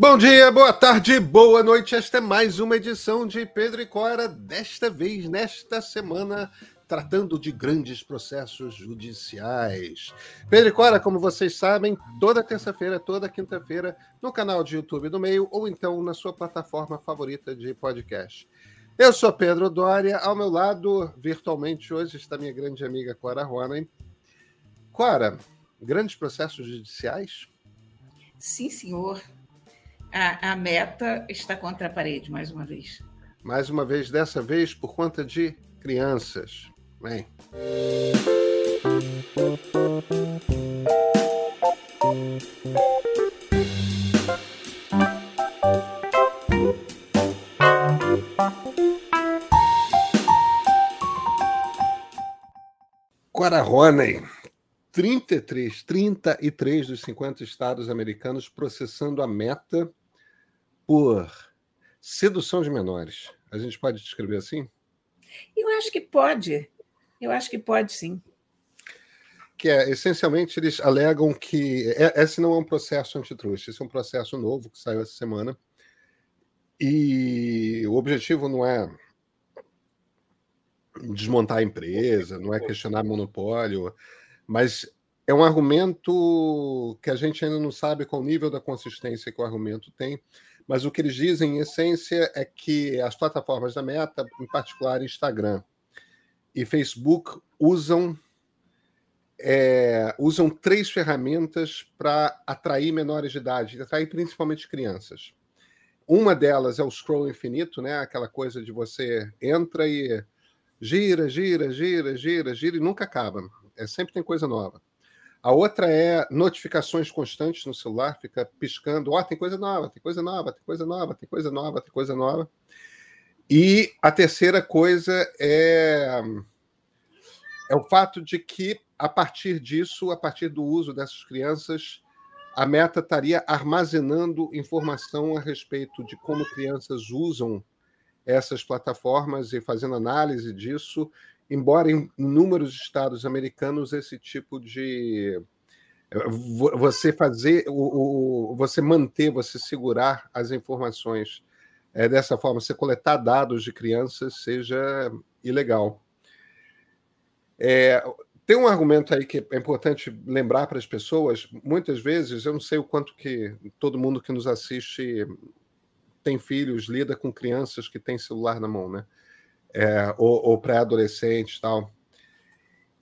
Bom dia, boa tarde, boa noite. Esta é mais uma edição de Pedro e Cora, desta vez, nesta semana, tratando de grandes processos judiciais. Pedro e Cora, como vocês sabem, toda terça-feira, toda quinta-feira, no canal de YouTube do Meio ou então na sua plataforma favorita de podcast. Eu sou Pedro Dória, ao meu lado, virtualmente hoje, está minha grande amiga Cora Ronen. Cora, grandes processos judiciais? Sim, senhor a, a meta está contra a parede, mais uma vez. Mais uma vez, dessa vez por conta de crianças. Bem. Quararone, 33, 33 dos 50 estados americanos processando a meta por sedução de menores. A gente pode descrever assim? Eu acho que pode. Eu acho que pode, sim. Que é, essencialmente, eles alegam que é, esse não é um processo antitruste, esse é um processo novo que saiu essa semana. E o objetivo não é desmontar a empresa, não é questionar monopólio, mas é um argumento que a gente ainda não sabe qual o nível da consistência que o argumento tem, mas o que eles dizem, em essência, é que as plataformas da Meta, em particular Instagram e Facebook, usam é, usam três ferramentas para atrair menores de idade, atrair principalmente crianças. Uma delas é o scroll infinito, né? Aquela coisa de você entra e gira, gira, gira, gira, gira e nunca acaba. É sempre tem coisa nova. A outra é notificações constantes no celular, fica piscando, ó, oh, tem coisa nova, tem coisa nova, tem coisa nova, tem coisa nova, tem coisa nova. E a terceira coisa é é o fato de que a partir disso, a partir do uso dessas crianças, a Meta estaria armazenando informação a respeito de como crianças usam essas plataformas e fazendo análise disso embora em inúmeros estados americanos esse tipo de você fazer o, o você manter, você segurar as informações é, dessa forma, você coletar dados de crianças seja ilegal. É, tem um argumento aí que é importante lembrar para as pessoas. Muitas vezes, eu não sei o quanto que todo mundo que nos assiste tem filhos, lida com crianças que têm celular na mão, né? É, ou, ou pré-adolescentes tal,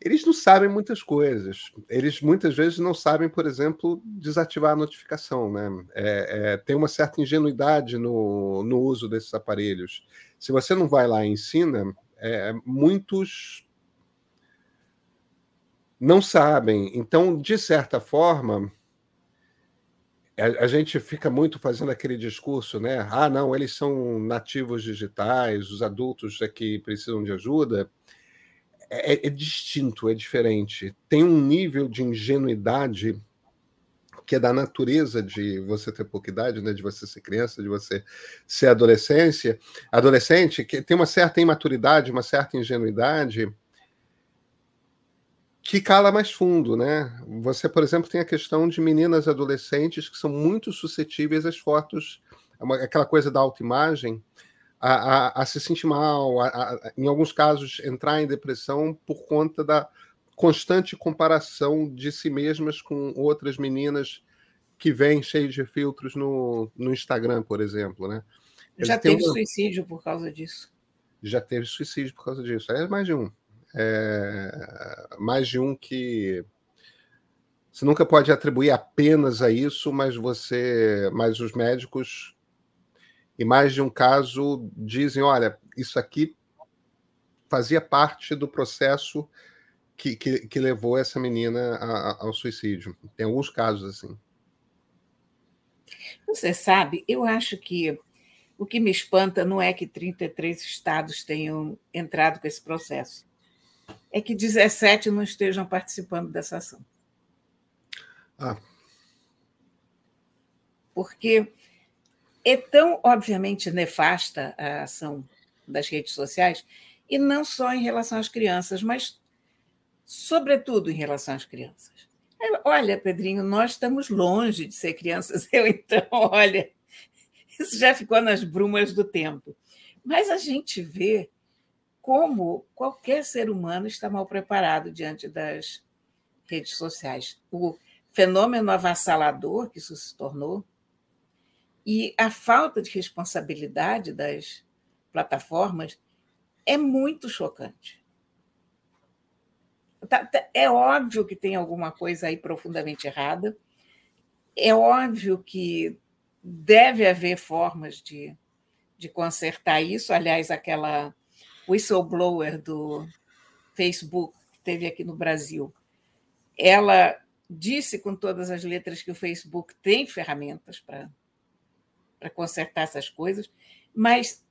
eles não sabem muitas coisas. Eles muitas vezes não sabem, por exemplo, desativar a notificação. Né? É, é, tem uma certa ingenuidade no, no uso desses aparelhos. Se você não vai lá e ensina, é, muitos não sabem. Então, de certa forma, a, a, gente fica muito fazendo aquele discurso, né? Ah, não, eles são nativos digitais, os adultos é que precisam de ajuda. É, é, é distinto, é diferente. Tem um nível de ingenuidade que é da natureza de você ter pouca idade, né? De você ser criança, de você ser adolescência, adolescente, que tem uma certa imaturidade, uma certa ingenuidade que cala mais fundo, né? Você, por exemplo, tem a questão de meninas adolescentes que são muito suscetíveis às fotos, aquela coisa da autoimagem, a, a, a se sentir mal, a, em alguns casos entrar em depressão por conta da constante comparação de si mesmas com outras meninas que vêm cheias de filtros no, no Instagram, por exemplo, né? Já teve uma... suicídio por causa disso. Já teve suicídio por causa disso. É mais de um é, mais de um que você nunca pode atribuir apenas a isso, mas você, mas os médicos e mais de um caso dizem, olha, isso aqui fazia parte do processo que, que, que levou essa menina a, a, ao suicídio. Tem alguns casos assim. Você sabe, eu acho que o que me espanta não é que 33 estados tenham entrado com esse processo é que 17 não estejam participando dessa ação. Ah. Porque é tão, obviamente, nefasta a ação das redes sociais, e não só em relação às crianças, mas, sobretudo, em relação às crianças. Olha, Pedrinho, nós estamos longe de ser crianças. Eu, então, olha, isso já ficou nas brumas do tempo. Mas a gente vê como qualquer ser humano está mal preparado diante das redes sociais. O fenômeno avassalador que isso se tornou e a falta de responsabilidade das plataformas é muito chocante. Tá, tá, é óbvio que tem alguma coisa aí profundamente errada, é óbvio que deve haver formas de, de consertar isso. Aliás, aquela whistleblower do Facebook que teve aqui no Brasil, ela disse com todas as letras que o Facebook tem ferramentas para consertar essas coisas, mas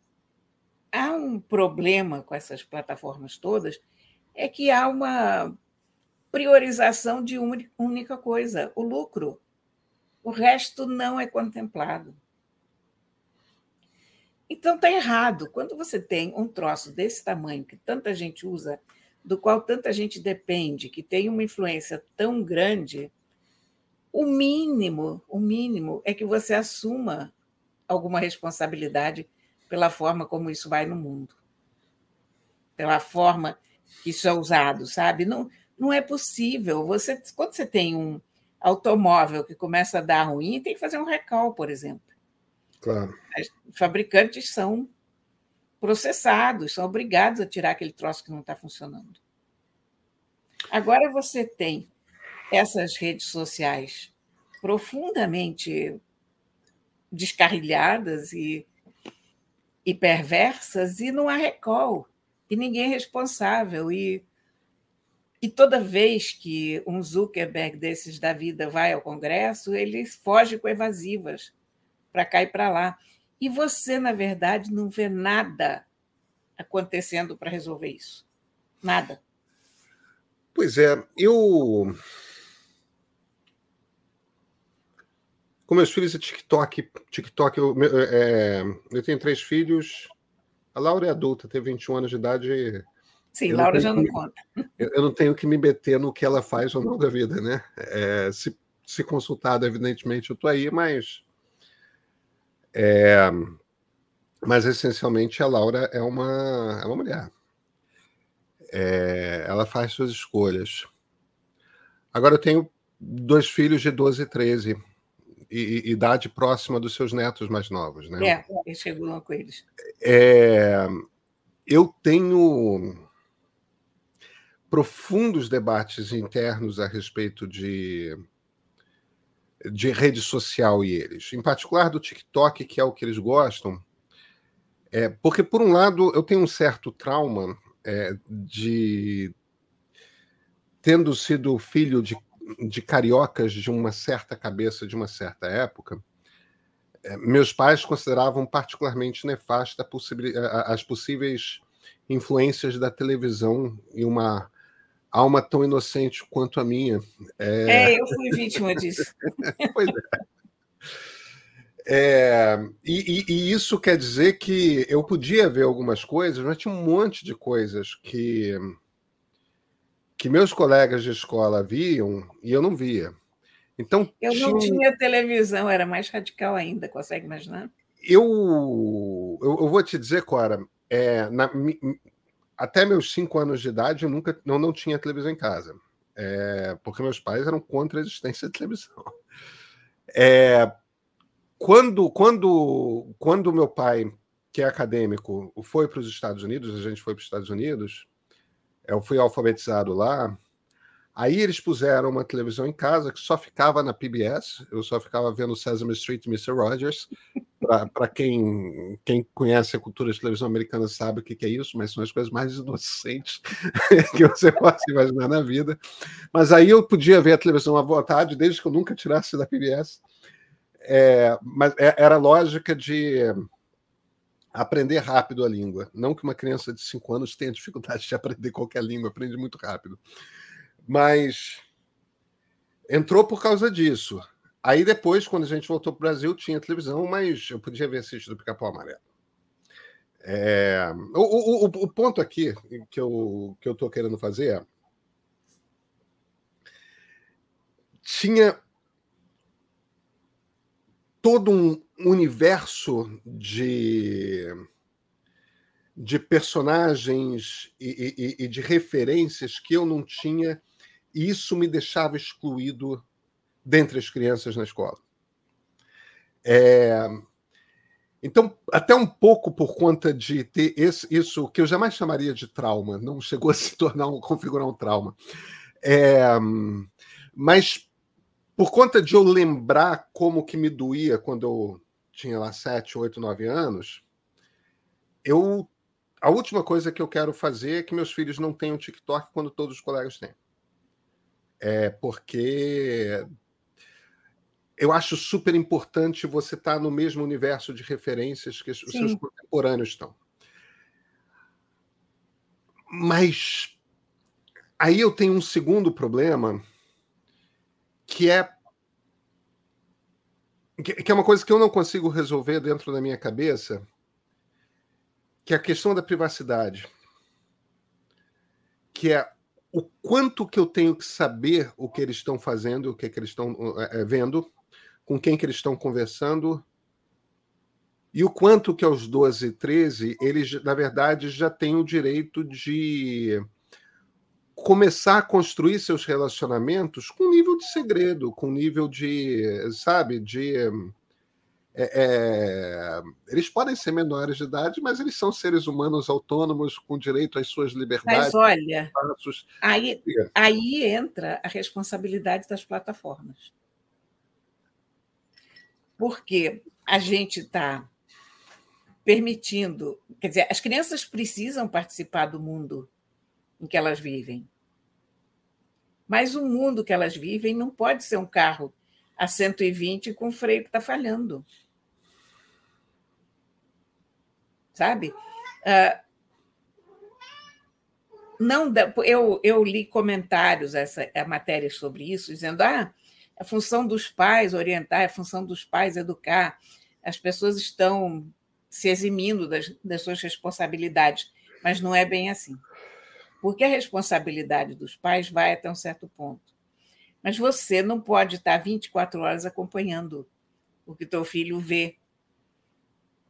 há um problema com essas plataformas todas, é que há uma priorização de uma única coisa, o lucro. O resto não é contemplado. Então está errado. Quando você tem um troço desse tamanho, que tanta gente usa, do qual tanta gente depende, que tem uma influência tão grande, o mínimo, o mínimo é que você assuma alguma responsabilidade pela forma como isso vai no mundo, pela forma que isso é usado, sabe? Não, não é possível. Você, quando você tem um automóvel que começa a dar ruim, tem que fazer um recall, por exemplo. Claro. Os fabricantes são processados, são obrigados a tirar aquele troço que não está funcionando. Agora você tem essas redes sociais profundamente descarrilhadas e e perversas e não há recall, e ninguém é responsável. E, e toda vez que um Zuckerberg desses da vida vai ao Congresso, ele foge com evasivas para cá e para lá. E você, na verdade, não vê nada acontecendo para resolver isso. Nada. Pois é, eu Com meus filhos é TikTok. TikTok, eu, é, eu tenho três filhos. A Laura é adulta, tem 21 anos de idade. Sim, Laura já não me, conta. Eu, eu, não tenho que me meter no que ela faz ou não da vida, né? É, se, se consultado, evidentemente, eu estou aí, mas. É, mas essencialmente a Laura é uma, é uma mulher. É, ela faz suas escolhas. Agora eu tenho dois filhos de 12 e 13 e, idade próxima dos seus netos mais novos, né? É, eles regulam com eles. É, eu tenho profundos debates internos a respeito de, de rede social e eles, em particular do TikTok, que é o que eles gostam, é, porque, por um lado, eu tenho um certo trauma é, de tendo sido filho de de cariocas de uma certa cabeça de uma certa época, eh, meus pais consideravam particularmente nefasta as possíveis influências da televisão e uma alma tão inocente quanto a minha. É, é eu fui vítima disso. pois é. É, e, e, isso quer dizer que eu podia ver algumas coisas, mas tinha um monte de coisas que que meus colegas de escola viam e eu não via. Então eu tinha... não tinha televisão, era mais radical ainda, consegue imaginar? Eu, eu, eu vou te dizer, Cora, é, na, até meus cinco anos de idade eu nunca não, não tinha televisão em casa, é, porque meus pais eram contra a existência de televisão. É, quando quando quando meu pai, que é acadêmico, foi para os Estados Unidos, a gente foi para os Estados Unidos eu fui alfabetizado lá. Aí eles puseram uma televisão em casa que só ficava na PBS, eu só ficava vendo Sesame Street e Mr. Rogers. Para quem, quem conhece a cultura de televisão americana sabe o que, que é isso, mas são as coisas mais inocentes que você possa imaginar na vida. Mas aí eu podia ver a televisão à vontade, desde que eu nunca tirasse da PBS. É, mas é, era lógica de aprender rápido a língua. Não que uma criança de 5 anos tenha dificuldade de aprender qualquer língua, aprende muito rápido. Mas entrou por causa disso. Aí depois, quando a gente voltou para o Brasil, tinha televisão, mas eu podia ver sítio do Pica-Pau Amarelo. É... O, o, o, ponto aqui que eu que eu estou querendo fazer é tinha todo um universo de, de personagens e, e, e de referências que eu não tinha, e isso me deixava excluído dentre as crianças na escola. É, então, até um pouco por conta de ter esse, isso que eu jamais chamaria de trauma, não chegou a se tornar um, configurar um trauma. É, mas por conta de eu lembrar como que me doía quando eu tinha lá 7, 8, 9 anos, eu a última coisa que eu quero fazer é que meus filhos não tenham TikTok quando todos os colegas têm. É porque eu acho super importante você estar tá no mesmo universo de referências que os Sim. seus contemporâneos estão. Mas aí eu tenho um segundo problema, que é que é uma coisa que eu não consigo resolver dentro da minha cabeça, que é a questão da privacidade, que é o quanto que eu tenho que saber o que eles estão fazendo, o que, que eles estão é, vendo, com quem que eles estão conversando e o quanto que aos 12, 13, eles, na verdade, já têm o direito de começar a construir seus relacionamentos com nível de segredo, com nível de, sabe, de... É, é, eles podem ser menores de idade, mas eles são seres humanos autônomos com direito às suas liberdades. Mas olha, aí, aí entra a responsabilidade das plataformas porque a gente está permitindo. Quer dizer, as crianças precisam participar do mundo em que elas vivem. Mas o mundo que elas vivem não pode ser um carro a 120 com freio que está falhando. Sabe? Uh, não eu, eu li comentários, essa a matéria sobre isso, dizendo: ah, a função dos pais orientar, a função dos pais educar. As pessoas estão se eximindo das, das suas responsabilidades, mas não é bem assim. Porque a responsabilidade dos pais vai até um certo ponto. Mas você não pode estar 24 horas acompanhando o que teu filho vê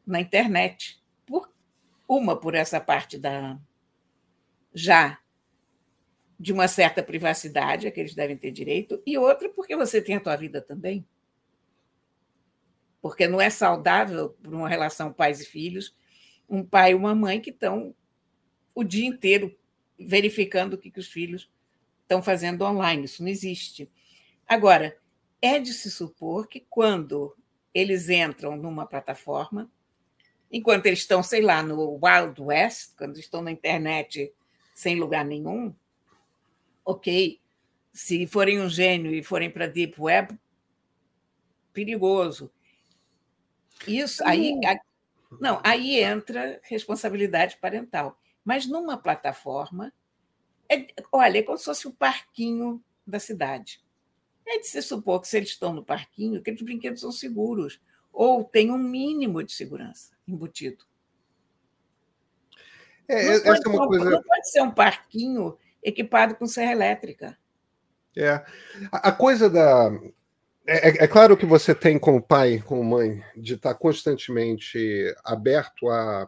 na internet. Por, uma, por essa parte da já de uma certa privacidade, a que eles devem ter direito, e outra porque você tem a tua vida também. Porque não é saudável para uma relação pais e filhos, um pai e uma mãe que estão o dia inteiro verificando o que, que os filhos estão fazendo online. Isso não existe. Agora, é de se supor que quando eles entram numa plataforma, enquanto eles estão, sei lá, no Wild West, quando estão na internet sem lugar nenhum, ok. Se forem um gênio e forem para Deep Web, perigoso. Isso aí. Não, aí entra responsabilidade parental. Mas numa plataforma, é, olha, é como se fosse o parquinho da cidade. É de se supor que se eles estão no parquinho, aqueles brinquedos são seguros, ou tem um mínimo de segurança embutido. É, não, pode, é uma coisa... não pode ser um parquinho equipado com serra elétrica. É. A, coisa da. É, é, é, claro que você tem, como pai, como mãe, de estar constantemente aberto a,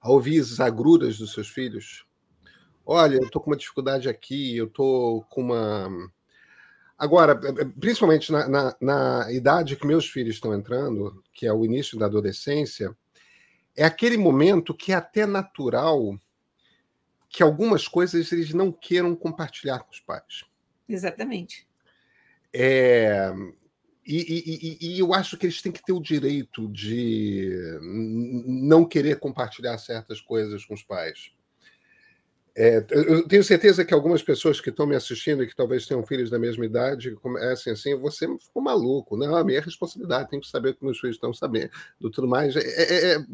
a ouvir as agruras dos seus filhos. Olha, eu estou com uma dificuldade aqui, eu estou com uma. Agora, é, é, principalmente na, na, na, idade que meus filhos estão entrando, que é o início da adolescência, é aquele momento que é até natural que algumas coisas eles não queiram compartilhar com os pais. Exatamente. É, e, e, e, eu acho que eles têm que ter o direito de não querer compartilhar certas coisas com os pais. É, eu tenho certeza que algumas pessoas que estão me assistindo e que talvez tenham filhos da mesma idade comecem assim: você ficou maluco, não, a minha responsabilidade, tenho que saber o que meus filhos estão sabendo, tudo mais. É, é, é,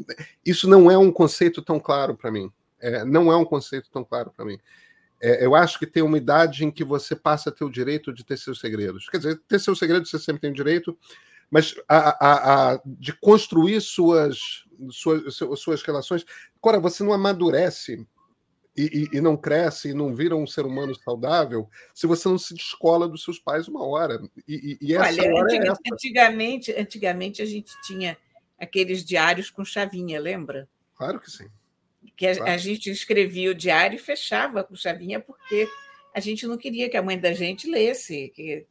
isso não é um conceito tão claro para mim. É, não é um conceito tão claro para mim. É, eu acho que tem uma idade em que você passa a ter o direito de ter seus segredos. Quer dizer, ter seus segredos você sempre tem o direito, mas a, a, a, de construir suas, suas, suas relações. Agora, você não amadurece e, e, não cresce e não vira um ser humano saudável se você não se descola dos seus pais uma hora. E, e essa Olha, hora é essa. antigamente, antigamente a gente tinha aqueles diários com chavinha, lembra? Claro que sim. Que a, claro. a gente escrevia o diário e fechava com chavinha porque a gente não queria que a mãe da gente lesse, que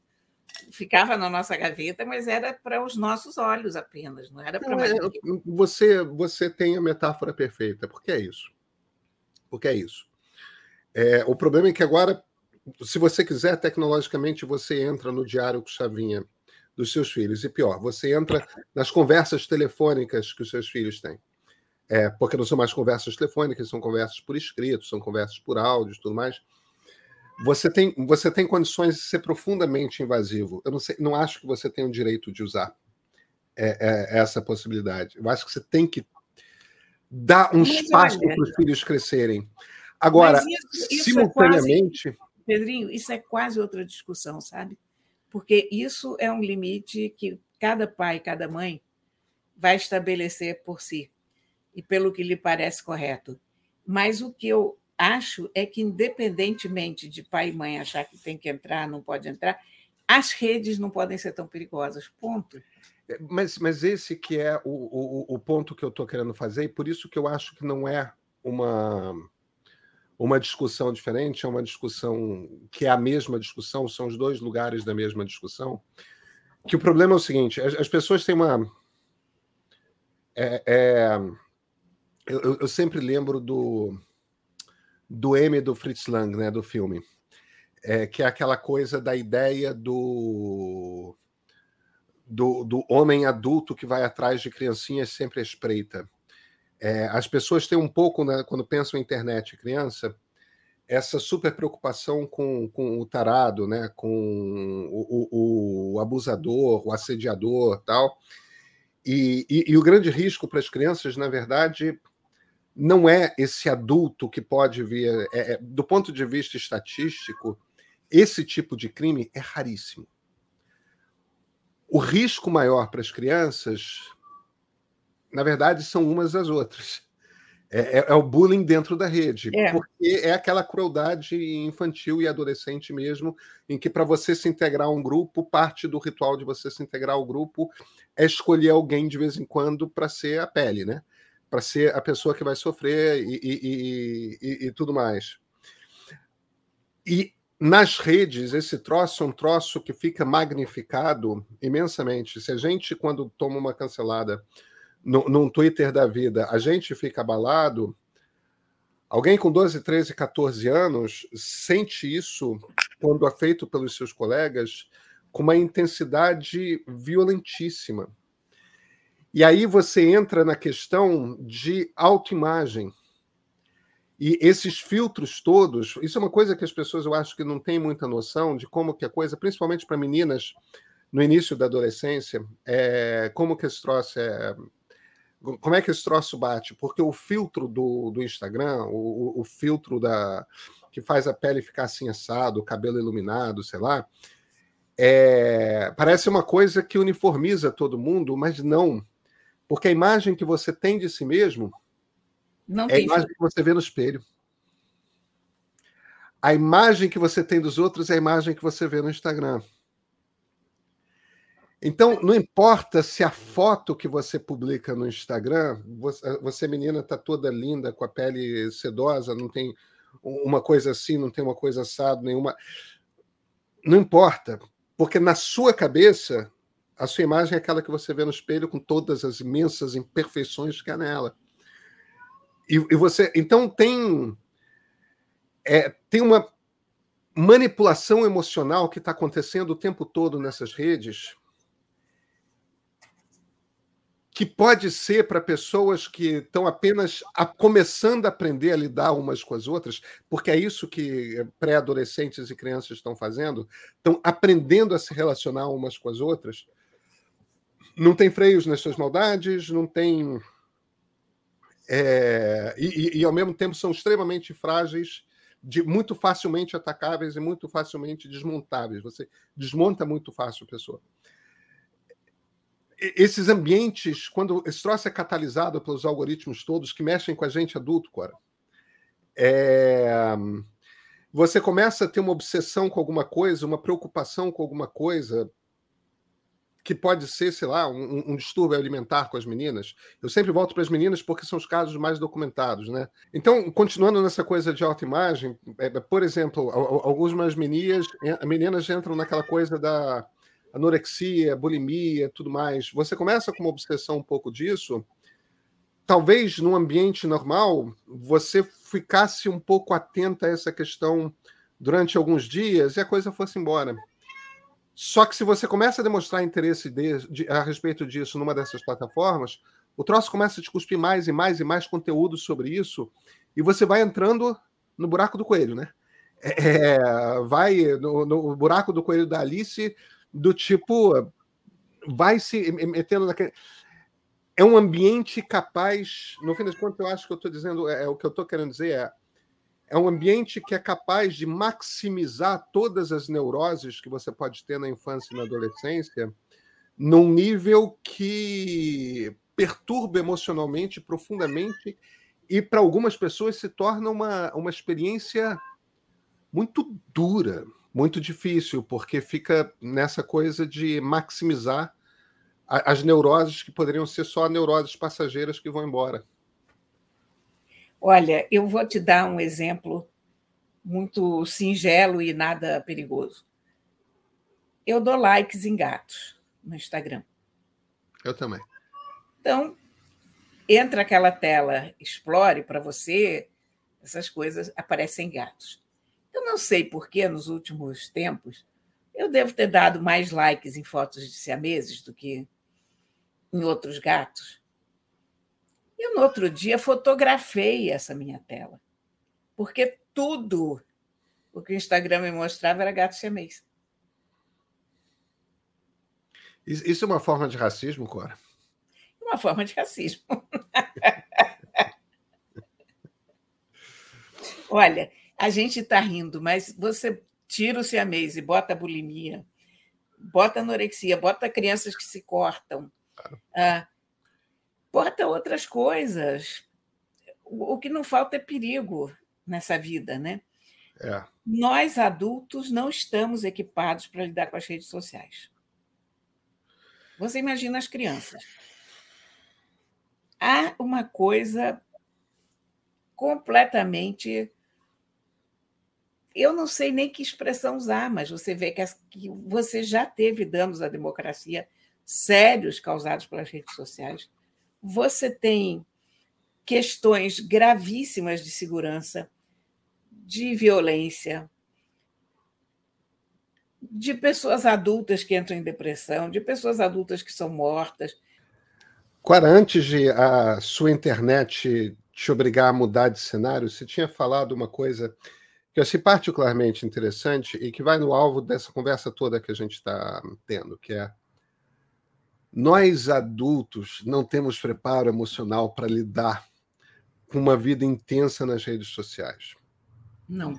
ficava na nossa gaveta, mas era para os nossos olhos apenas, não era para mais. É, você, você tem a metáfora perfeita, porque é isso porque é isso. É, o problema é que agora, se você quiser, tecnologicamente, você entra no diário com chavinha dos seus filhos. E pior, você entra nas conversas telefônicas que os seus filhos têm. É, porque não são mais conversas telefônicas, são conversas por escrito, são conversas por áudio e tudo mais. Você tem, você tem condições de ser profundamente invasivo. Eu não, sei, não acho que você tem o direito de usar é, é, essa possibilidade. Eu acho que você tem que dá um Mas espaço para os filhos crescerem. Agora, isso, isso simultaneamente. É quase, Pedrinho, isso é quase outra discussão, sabe? Porque isso é um limite que cada pai, cada mãe vai estabelecer por si e pelo que lhe parece correto. Mas o que eu acho é que, independentemente de pai e mãe achar que tem que entrar, não pode entrar, as redes não podem ser tão perigosas. Ponto. Mas, mas esse que é o, o, o ponto que eu estou querendo fazer, e por isso que eu acho que não é uma, uma discussão diferente, é uma discussão que é a mesma discussão, são os dois lugares da mesma discussão. Que o problema é o seguinte: as, as pessoas têm uma. É, é, eu, eu, sempre lembro do, do M do Fritz Lang, né, do filme, é, que é aquela coisa da ideia do do, do homem adulto que vai atrás de criancinhas sempre à espreita. É, as pessoas têm um pouco, né, quando pensam em internet criança, essa super preocupação com, com o tarado, né, com o, o, o abusador, o assediador tal. E, e, e o grande risco para as crianças, na verdade, não é esse adulto que pode vir. É, é, do ponto de vista estatístico, esse tipo de crime é raríssimo. O risco maior para as crianças, na verdade, são umas as outras. É, é, é, o bullying dentro da rede, é. porque é aquela crueldade infantil e adolescente mesmo, em que para você se integrar a um grupo, parte do ritual de você se integrar ao grupo é escolher alguém de vez em quando para ser a pele, né? Para ser a pessoa que vai sofrer e, e, e, e tudo mais. E nas redes, esse troço é um troço que fica magnificado imensamente. Se a gente, quando toma uma cancelada no, num Twitter da vida, a gente fica abalado, alguém com 12, 13, 14 anos sente isso quando é feito pelos seus colegas com uma intensidade violentíssima. E aí você entra na questão de autoimagem. E esses filtros todos, isso é uma coisa que as pessoas eu acho que não têm muita noção de como que a coisa, principalmente para meninas no início da adolescência, é, como que esse troço é, como é que esse troço bate? Porque o filtro do, do Instagram, o, o filtro da que faz a pele ficar assim assado, o cabelo iluminado, sei lá, é, parece uma coisa que uniformiza todo mundo, mas não, porque a imagem que você tem de si mesmo não é a imagem que você vê no espelho. A imagem que você tem dos outros é a imagem que você vê no Instagram. Então, não importa se a foto que você publica no Instagram, você, você menina, está toda linda, com a pele sedosa, não tem uma coisa assim, não tem uma coisa assada, nenhuma. Não importa, porque na sua cabeça, a sua imagem é aquela que você vê no espelho com todas as imensas imperfeições que há nela. E, e você. Então tem. É, tem uma manipulação emocional que está acontecendo o tempo todo nessas redes que pode ser para pessoas que estão apenas a, começando a aprender a lidar umas com as outras, porque é isso que pré-adolescentes e crianças estão fazendo, estão aprendendo a se relacionar umas com as outras. Não tem freios nas suas maldades, não tem é, e, e, ao mesmo tempo são extremamente frágeis, de, muito facilmente atacáveis e muito facilmente desmontáveis. Você desmonta muito fácil a pessoa. Esses ambientes, quando esse troço é catalisado pelos algoritmos todos que mexem com a gente adulto, Cora, É... Você começa a ter uma obsessão com alguma coisa, uma preocupação com alguma coisa, que pode ser, sei lá, um, um, distúrbio alimentar com as meninas. Eu sempre volto para as meninas porque são os casos mais documentados, né? Então, continuando nessa coisa de autoimagem, é, é por exemplo, algumas meninas, meninas entram naquela coisa da anorexia, bulimia, tudo mais. Você começa com uma obsessão um pouco disso. Talvez num ambiente normal você ficasse um pouco atenta a essa questão durante alguns dias e a coisa fosse embora. Só que se você começa a demonstrar interesse de, de, a respeito disso numa dessas plataformas, o troço começa a te cuspir mais e mais e mais conteúdo sobre isso, e você vai entrando no buraco do coelho, né? É, é vai no, no, buraco do coelho da Alice, do tipo, vai se metendo naquele. É um ambiente capaz, no fim das contas, eu acho que eu estou dizendo, é, é, o que eu estou querendo dizer é é um ambiente que é capaz de maximizar todas as neuroses que você pode ter na infância e na adolescência, num nível que perturba emocionalmente profundamente e para algumas pessoas se torna uma, uma experiência muito dura, muito difícil, porque fica nessa coisa de maximizar as neuroses que poderiam ser só neuroses passageiras que vão embora. Olha, eu vou te dar um exemplo muito singelo e nada perigoso. Eu dou likes em gatos no Instagram. Eu também. Então, entra aquela tela, explore para você, essas coisas aparecem gatos. Eu não sei por que nos últimos tempos eu devo ter dado mais likes em fotos de siameses do que em outros gatos. E no outro dia fotografei essa minha tela, porque tudo o que o Instagram me mostrava era gato siamês. Isso é uma forma de racismo, Cora? Uma forma de racismo. Olha, a gente está rindo, mas você tira o siamês e bota a bulimia, bota anorexia, bota crianças que se cortam, claro. ah, bota outras coisas. O que não falta é perigo nessa vida, né? É. Nós adultos não estamos equipados para lidar com as redes sociais. Você imagina as crianças. Há uma coisa completamente. Eu não sei nem que expressão usar, mas você vê que, as, que você já teve danos à democracia sérios causados pelas redes sociais você tem questões gravíssimas de segurança, de violência, de pessoas adultas que entram em depressão, de pessoas adultas que são mortas. Quara, antes de a sua internet te obrigar a mudar de cenário, você tinha falado uma coisa que eu achei particularmente interessante e que vai no alvo dessa conversa toda que a gente está tendo, que é nós adultos não temos preparo emocional para lidar com uma vida intensa nas redes sociais. Não.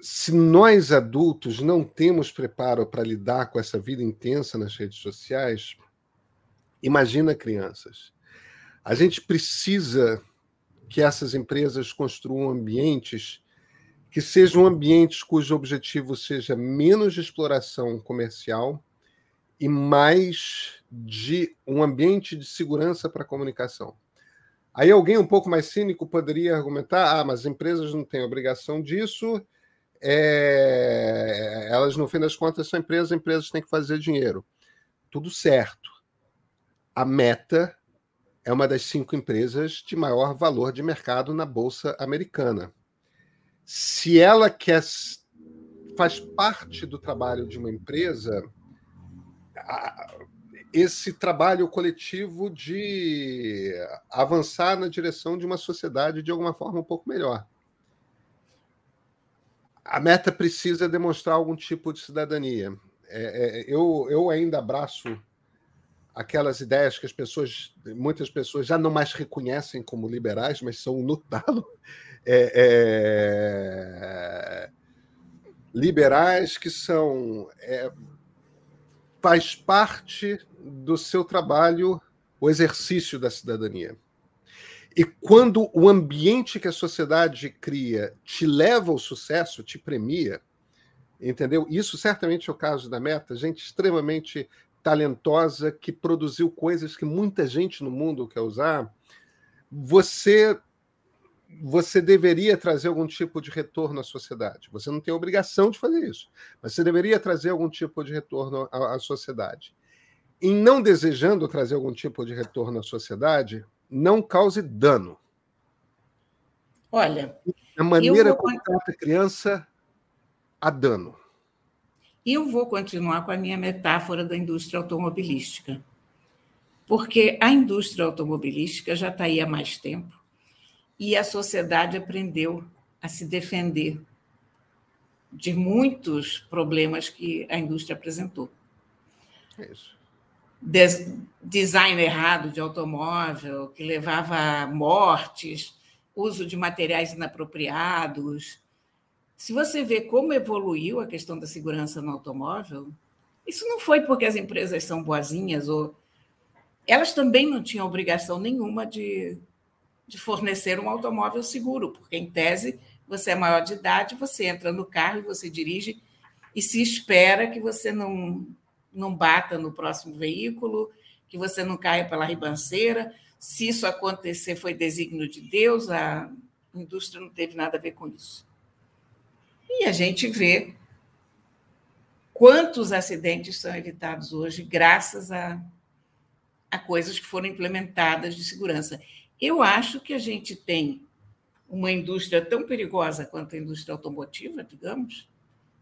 Se nós adultos não temos preparo para lidar com essa vida intensa nas redes sociais, imagina crianças. A gente precisa que essas empresas construam ambientes que sejam ambientes cujo objetivo seja menos de exploração comercial e mais de um ambiente de segurança para comunicação. Aí alguém um pouco mais cínico poderia argumentar: ah, mas as empresas não têm obrigação disso, é... elas, no fim das contas, são empresas, empresas têm que fazer dinheiro. Tudo certo. A Meta é uma das cinco empresas de maior valor de mercado na Bolsa Americana. Se ela quer faz parte do trabalho de uma empresa esse trabalho coletivo de avançar na direção de uma sociedade de alguma forma um pouco melhor. A meta precisa demonstrar algum tipo de cidadania. É, é, eu, eu ainda abraço aquelas ideias que as pessoas, muitas pessoas já não mais reconhecem como liberais, mas são no talo. É, é liberais que são é, faz parte do seu trabalho o exercício da cidadania. E quando o ambiente que a sociedade cria te leva ao sucesso, te premia, entendeu? Isso certamente é o caso da Meta, gente extremamente talentosa que produziu coisas que muita gente no mundo quer usar. Você você deveria trazer algum tipo de retorno à sociedade. Você não tem obrigação de fazer isso, mas você deveria trazer algum tipo de retorno à, à sociedade. Em não desejando trazer algum tipo de retorno à sociedade, não cause dano. Olha, a maneira vou... como trata a criança a dano. Eu vou continuar com a minha metáfora da indústria automobilística. Porque a indústria automobilística já está aí há mais tempo e a sociedade aprendeu a se defender de muitos problemas que a indústria apresentou. É isso. Des design errado de automóvel, que levava a mortes, uso de materiais inapropriados, se você vê como evoluiu a questão da segurança no automóvel, isso não foi porque as empresas são boazinhas ou elas também não tinham obrigação nenhuma de, de fornecer um automóvel seguro, porque em tese você é maior de idade, você entra no carro e você dirige e se espera que você não não bata no próximo veículo, que você não caia pela ribanceira. Se isso acontecer, foi desígnio de Deus, a indústria não teve nada a ver com isso. E a gente vê quantos acidentes são evitados hoje graças a, a coisas que foram implementadas de segurança. Eu acho que a gente tem uma indústria tão perigosa quanto a indústria automotiva, digamos,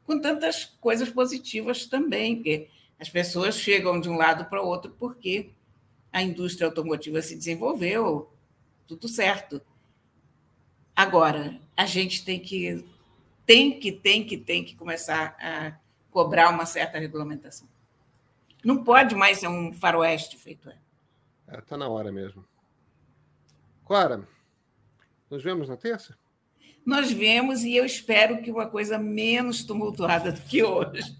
com tantas coisas positivas também, porque as pessoas chegam de um lado para o outro porque a indústria automotiva se desenvolveu, tudo certo. Agora, a gente tem que tem que, tem que, tem que começar a cobrar uma certa regulamentação. Não pode mais ser um faroeste feito é. Está é, tá na hora mesmo. Clara, nos vemos na terça? Nós vemos e eu espero que uma coisa menos tumultuada do que hoje.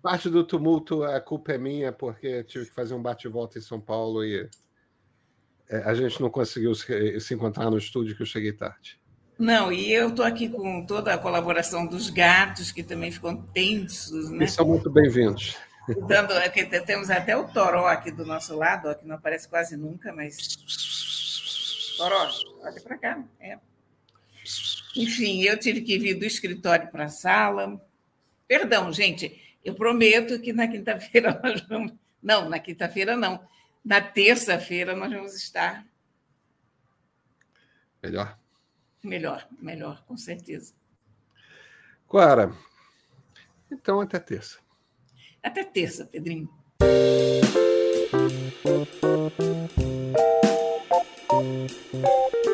Parte do tumulto, a culpa é minha, porque tive que fazer um bate-volta em São Paulo e é, a gente não conseguiu se, se encontrar no estúdio que eu cheguei tarde. Não, e eu estou aqui com toda a colaboração dos gatos, que também ficam tensos. Né? E são muito bem-vindos. Dando, temos até o Toró aqui do nosso lado, ó, que não aparece quase nunca, mas. Toró, olha para cá. É. Enfim, eu tive que vir do escritório para a sala. Perdão, gente, eu prometo que na quinta-feira nós vamos. Não, na quinta-feira não. Na terça-feira nós vamos estar. Melhor. Melhor, melhor, com certeza. Clara, então até terça. Até terça, Pedrinho. Música